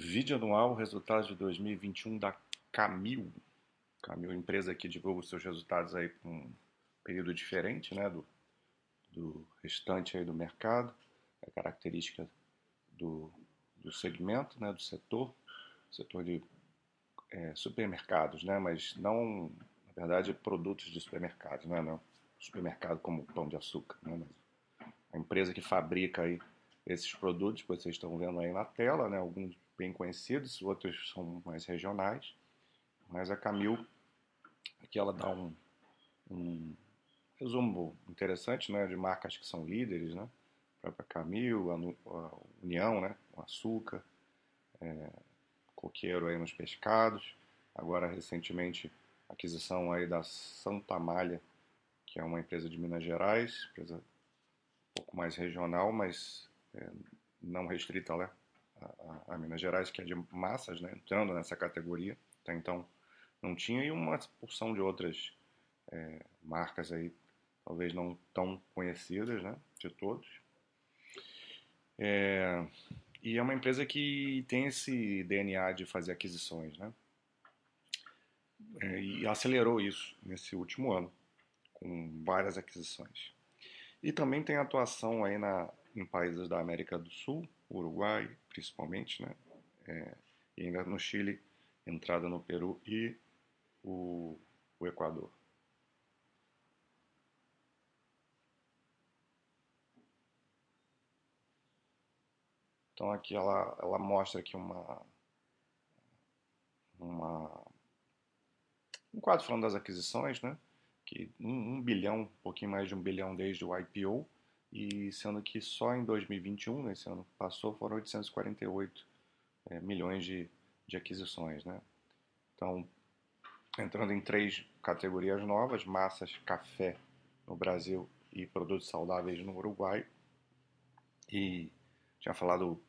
Vídeo anual, resultados de 2021 da Camil. Camil, empresa que divulga os seus resultados aí com um período diferente, né, do, do restante aí do mercado. É característica do, do segmento, né, do setor, setor de é, supermercados, né, mas não, na verdade, produtos de supermercados, né, não supermercado como pão de açúcar, né, mas a empresa que fabrica aí esses produtos vocês estão vendo aí na tela, né, alguns bem conhecidos, outros são mais regionais, mas a Camil aqui ela dá um, um resumo interessante, né, de marcas que são líderes, né, a própria Camil, a, União, né, o açúcar, é, coqueiro aí nos pescados, agora recentemente aquisição aí da Santa Malha, que é uma empresa de Minas Gerais, empresa um pouco mais regional, mas é, não restrita né, a, a, Minas Gerais, que é de massas, né, entrando nessa categoria. Até então não tinha, e uma porção de outras é, marcas aí, talvez não tão conhecidas né, de todos. É, e é uma empresa que tem esse DNA de fazer aquisições, né? É, e acelerou isso nesse último ano, com várias aquisições. E também tem atuação aí na, em países da América do Sul, Uruguai, principalmente, né? É, e ainda no Chile, entrada no Peru e o, o Equador. Então aqui ela, ela mostra aqui uma, uma um quadro falando das aquisições, né? Que um, um bilhão, um pouquinho mais de um bilhão desde o IPO, e sendo que só em 2021, nesse ano passou, foram 848 é, milhões de, de aquisições. Né? Então, entrando em três categorias novas, massas, café no Brasil e produtos saudáveis no Uruguai. E tinha falado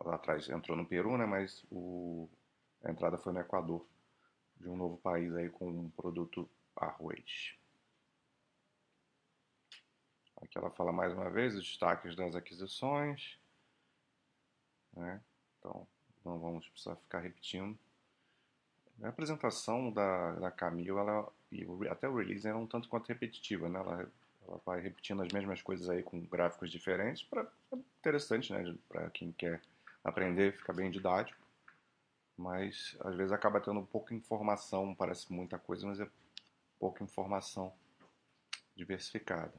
lá atrás, entrou no Peru, né, mas o, a entrada foi no Equador, de um novo país aí com um produto arroz. Aqui ela fala mais uma vez os destaques das aquisições. Né? Então, não vamos precisar ficar repetindo. A apresentação da, da Camille ela, e até o release era um tanto quanto repetitiva. Né? Ela, ela vai repetindo as mesmas coisas aí com gráficos diferentes. Pra, é interessante né? para quem quer aprender, fica bem didático. Mas às vezes acaba tendo pouca informação, parece muita coisa, mas é pouca informação diversificada.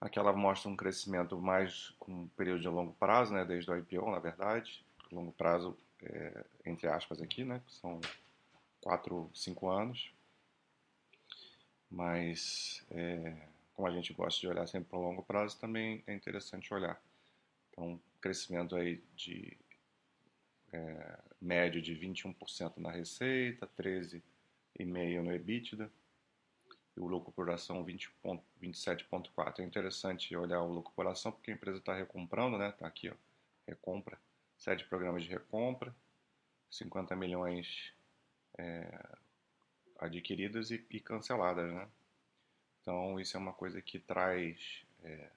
Aqui ela mostra um crescimento mais com um período de longo prazo, né, desde o IPO, na verdade. Longo prazo, é, entre aspas, aqui, né, são 4, 5 anos. Mas, é, como a gente gosta de olhar sempre para o longo prazo, também é interessante olhar. Então, crescimento aí de é, médio de 21% na receita, 13,5% no EBITDA e o lucro por ação 27,4. É interessante olhar o lucro por ação porque a empresa está recomprando, né? Está aqui, ó, recompra, sete programas de recompra, 50 milhões é, adquiridas e, e, canceladas, né? Então isso é uma coisa que traz é,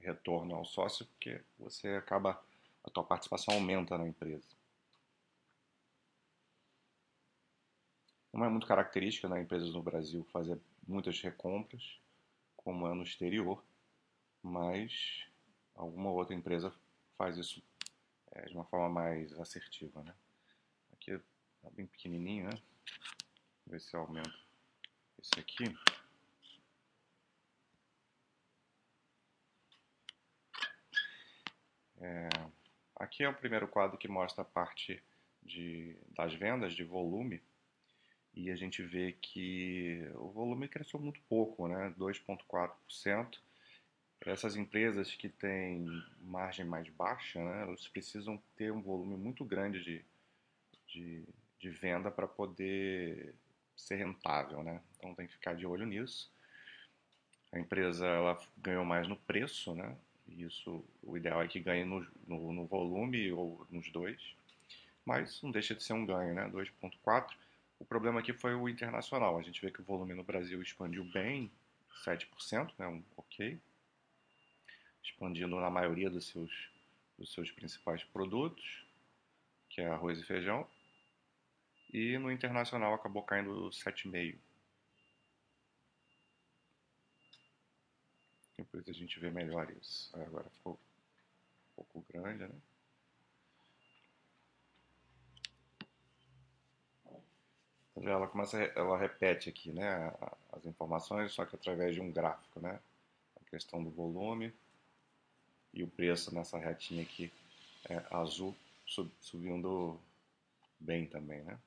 retorno ao sócio porque você acaba a tua participação aumenta na empresa. Não é muito característica nas né, empresas no Brasil fazer muitas recompras, como é no exterior, mas alguma outra empresa faz isso é, de uma forma mais assertiva. Né? Aqui é bem pequenininho, né? Ver se eu aumento esse aqui. É, aqui é o primeiro quadro que mostra a parte de, das vendas, de volume e a gente vê que o volume cresceu muito pouco, né? 2,4%. Essas empresas que têm margem mais baixa, né? elas precisam ter um volume muito grande de, de, de venda para poder ser rentável, né? Então tem que ficar de olho nisso. A empresa ela ganhou mais no preço, né? Isso, o ideal é que ganhe no, no, no volume ou nos dois, mas não deixa de ser um ganho, né? 2,4 o problema aqui foi o internacional. A gente vê que o volume no Brasil expandiu bem, 7%, né, um ok, expandindo na maioria dos seus, dos seus principais produtos, que é arroz e feijão. E no internacional acabou caindo 7,5. Depois a gente vê melhor isso. Agora ficou um pouco grande, né? Ela começa, ela repete aqui, né, as informações, só que através de um gráfico, né? A questão do volume e o preço nessa retinha aqui é, azul subindo bem também, né?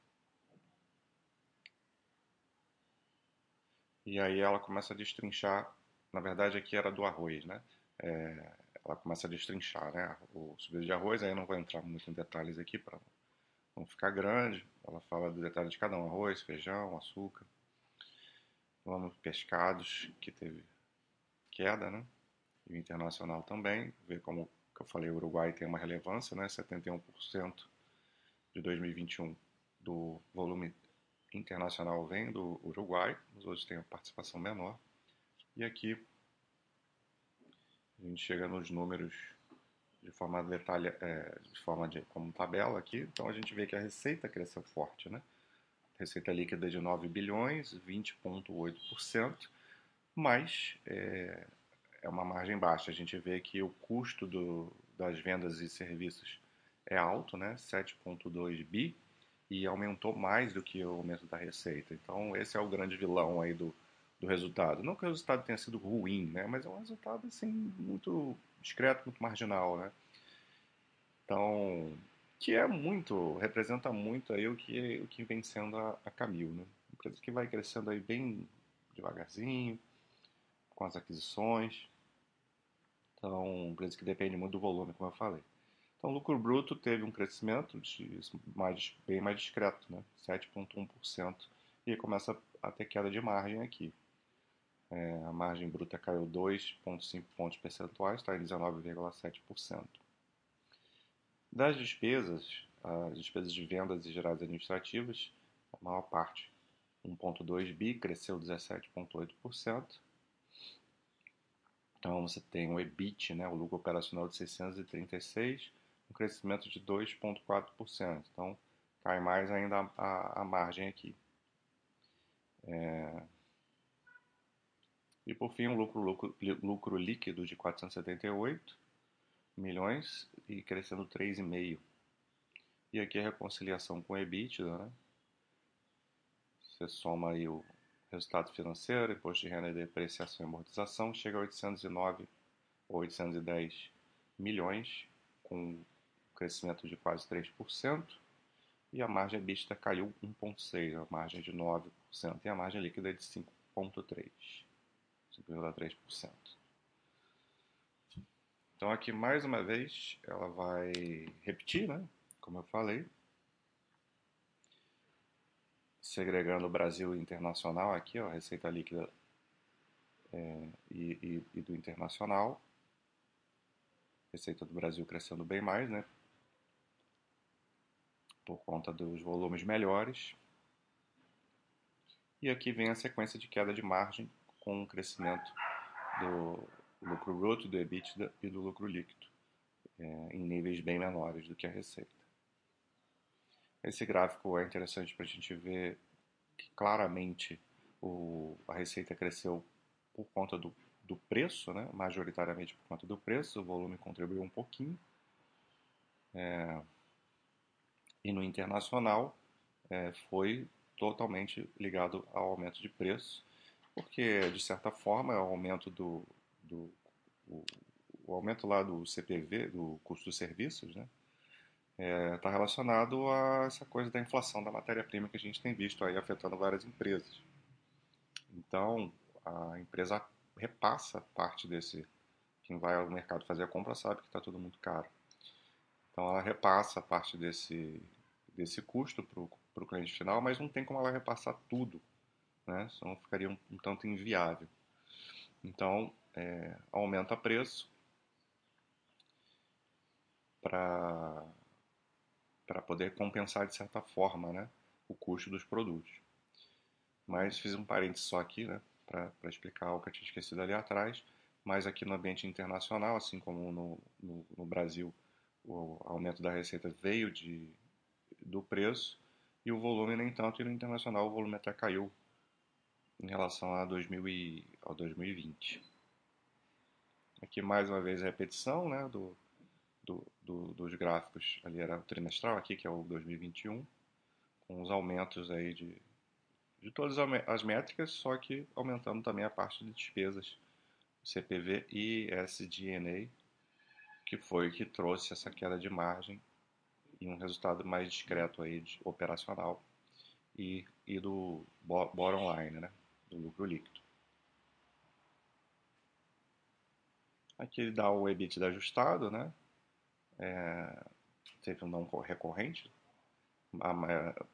E aí ela começa a destrinchar, na verdade aqui era do arroz, né? É, ela começa a destrinchar, né? O subido de arroz, aí eu não vou entrar muito em detalhes aqui para não ficar grande. Ela fala do detalhe de cada um: arroz, feijão, açúcar. Vamos pescados, que teve queda, né? E o internacional também. Ver como eu falei, o Uruguai tem uma relevância, né? 71% de 2021 do volume internacional vem do Uruguai, os outros têm uma participação menor. E aqui a gente chega nos números de forma detalhe, é, de forma de como tabela aqui. Então a gente vê que a receita cresceu forte, né? Receita líquida de 9 bilhões, 20,8%, mas é, é, uma margem baixa. A gente vê que o custo do, das vendas e serviços é alto, né? 7,2 bi, e aumentou mais do que o aumento da receita. Então esse é o grande vilão aí do, do resultado. Não que o resultado tenha sido ruim, né? Mas é um resultado assim muito discreto, muito marginal, né? Então, que é muito, representa muito aí o que, o que vem sendo a, a Camil, né? Empresa que vai crescendo aí bem devagarzinho, com as aquisições. Então, empresa que depende muito do volume, como eu falei. Então, o lucro bruto teve um crescimento de mais, bem mais discreto, né? 7,1%. E começa a ter queda de margem aqui. É, a margem bruta caiu 2,5 pontos percentuais, está em 19,7%. Das despesas, as despesas de vendas e geradas administrativas, a maior parte, 1,2 bi, cresceu 17,8%. Então você tem o EBIT, né, o lucro operacional de 636, um crescimento de 2,4%. Então cai mais ainda a, a, a margem aqui. É, e por fim, um lucro, lucro, lucro líquido de 478 milhões e crescendo 3,5. E aqui a reconciliação com o EBITDA, né? Você soma aí o resultado financeiro, imposto de renda, depreciação e amortização, chega a 809 ou 810 milhões, com um crescimento de quase 3%, e a margem EBITDA caiu 1,6%, a margem de 9%, e a margem líquida é de 5,3%. 5,3%. Então aqui mais uma vez ela vai repetir, né? Como eu falei, segregando o Brasil internacional aqui, ó, receita líquida é, e, e, e, do internacional. Receita do Brasil crescendo bem mais, né? Por conta dos volumes melhores. E aqui vem a sequência de queda de margem com o crescimento do lucro bruto, do EBITDA e do lucro líquido, é, em níveis bem menores do que a receita. Esse gráfico é interessante para a gente ver que claramente o, a receita cresceu por conta do, do preço, né? majoritariamente por conta do preço, o volume contribuiu um pouquinho. É, e no internacional é, foi totalmente ligado ao aumento de preço porque de certa forma o aumento do, do o, o, aumento lá do CPV, do custo dos serviços, né, está é, tá relacionado a essa coisa da inflação da matéria-prima que a gente tem visto aí afetando várias empresas. Então a empresa repassa parte desse quem vai ao mercado fazer a compra sabe que está tudo muito caro. Então ela repassa parte desse desse custo para o cliente final, mas não tem como ela repassar tudo né? senão ficaria um, um tanto inviável. Então, é, aumenta preço para poder compensar de certa forma né, o custo dos produtos. Mas fiz um parênteses só aqui né, para explicar o que eu tinha esquecido ali atrás. Mas aqui no ambiente internacional, assim como no, no, no Brasil, o aumento da receita veio de, do preço e o volume nem tanto, e no internacional o volume até caiu em relação a 2000 e, ao 2020. Aqui mais uma vez a repetição né, do, do, do, dos gráficos, ali era o trimestral, aqui que é o 2021, com os aumentos aí de, de todas as métricas, só que aumentando também a parte de despesas, CPV e SDNA, que foi que trouxe essa queda de margem e um resultado mais discreto aí de operacional e, e do bottom line, né, do lucro líquido. Aqui ele dá o EBITDA ajustado, né, é, teve um não recorrente,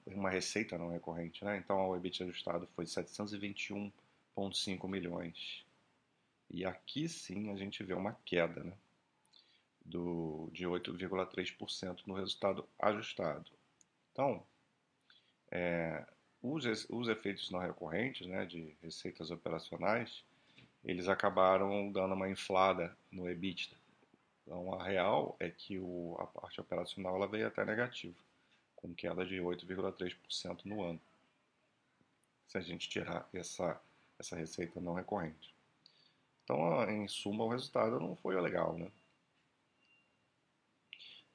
uma receita não recorrente, né, então o EBITDA ajustado foi 721,5 milhões. E aqui sim a gente vê uma queda, né? do, de 8,3% no resultado ajustado. Então, é, os, os efeitos não recorrentes, né, de receitas operacionais, eles acabaram dando uma inflada no EBITDA. Então, a real é que o, a parte operacional ela veio até negativa, com queda de 8,3% no ano, se a gente tirar essa, essa receita não recorrente. Então, em suma, o resultado não foi legal, né?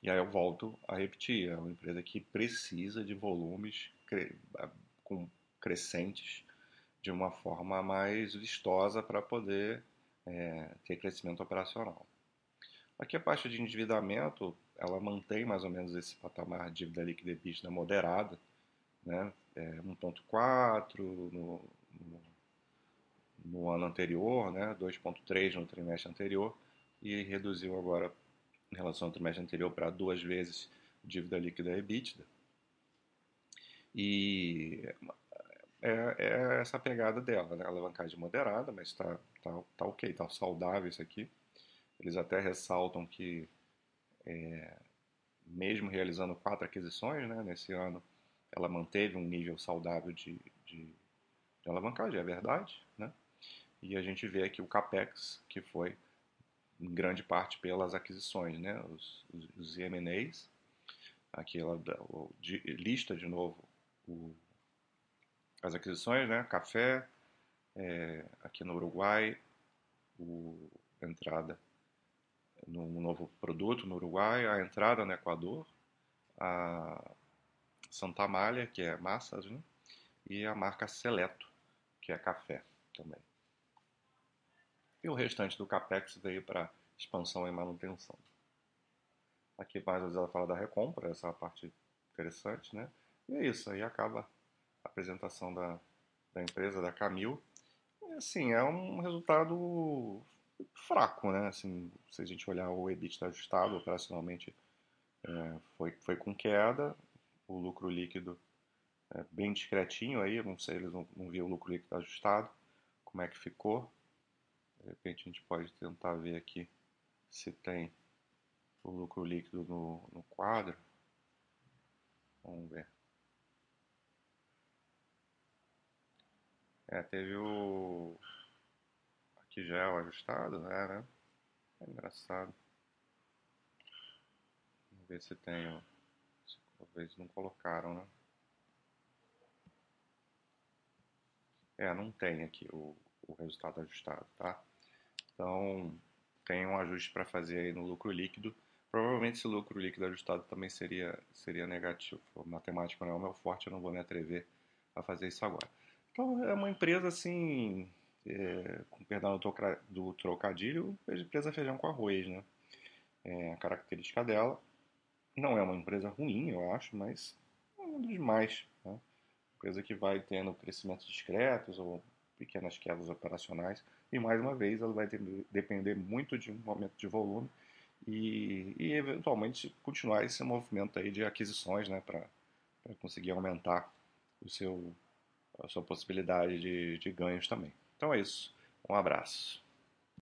E aí eu volto a repetir, é uma empresa que precisa de volumes com crescentes de uma forma mais vistosa para poder é, ter crescimento operacional. Aqui a parte de endividamento, ela mantém mais ou menos esse patamar de dívida líquida EBITDA moderada, né? É 1.4 no, no, no, ano anterior, né? 2.3 no trimestre anterior e reduziu agora em relação ao trimestre anterior para duas vezes dívida líquida EBITDA. E é, é, essa pegada dela, né? alavancagem moderada, mas está tá, tá ok, está saudável isso aqui. Eles até ressaltam que, é, mesmo realizando quatro aquisições né, nesse ano, ela manteve um nível saudável de, de, de alavancagem, é verdade. Né? E a gente vê aqui o CAPEX, que foi em grande parte pelas aquisições, né? os, os, os M&As. Aqui ela lista de novo o, as aquisições, né? Café, é, aqui no Uruguai, o, entrada num novo produto no Uruguai, a entrada no Equador, a Santa Amália, que é massas, né? e a marca Seleto, que é café também. E o restante do CAPEX veio para expansão e manutenção. Aqui mais vezes ela fala da recompra, essa é a parte interessante, né? E é isso, aí acaba a apresentação da, da empresa, da Camil. E assim, é um resultado fraco, né? Assim, se a gente olhar o EBITDA ajustado operacionalmente, é, foi, foi com queda, o lucro líquido é bem discretinho aí, não sei, eles não, não viram o lucro líquido ajustado, como é que ficou. De repente a gente pode tentar ver aqui se tem o lucro líquido no, no quadro. Vamos ver. É, teve o. Aqui já é o ajustado, né? né? É engraçado. Vamos ver se tem. Talvez não colocaram, né? É, não tem aqui o, o resultado ajustado, tá? Então, tem um ajuste para fazer aí no lucro líquido. Provavelmente esse lucro líquido ajustado também seria, seria negativo. Matemática não é o meu forte, eu não vou me atrever a fazer isso agora. Então é uma empresa assim, é, com perdão do trocadilho, empresa feijão com arroz, né? É, a característica dela não é uma empresa ruim, eu acho, mas é um dos mais. Né? Empresa que vai tendo crescimentos discretos ou pequenas quedas operacionais e mais uma vez ela vai ter, depender muito de um aumento de volume e, e eventualmente continuar esse movimento aí de aquisições né, para conseguir aumentar o seu, a sua possibilidade de, de ganhos também. Então é isso. Um abraço.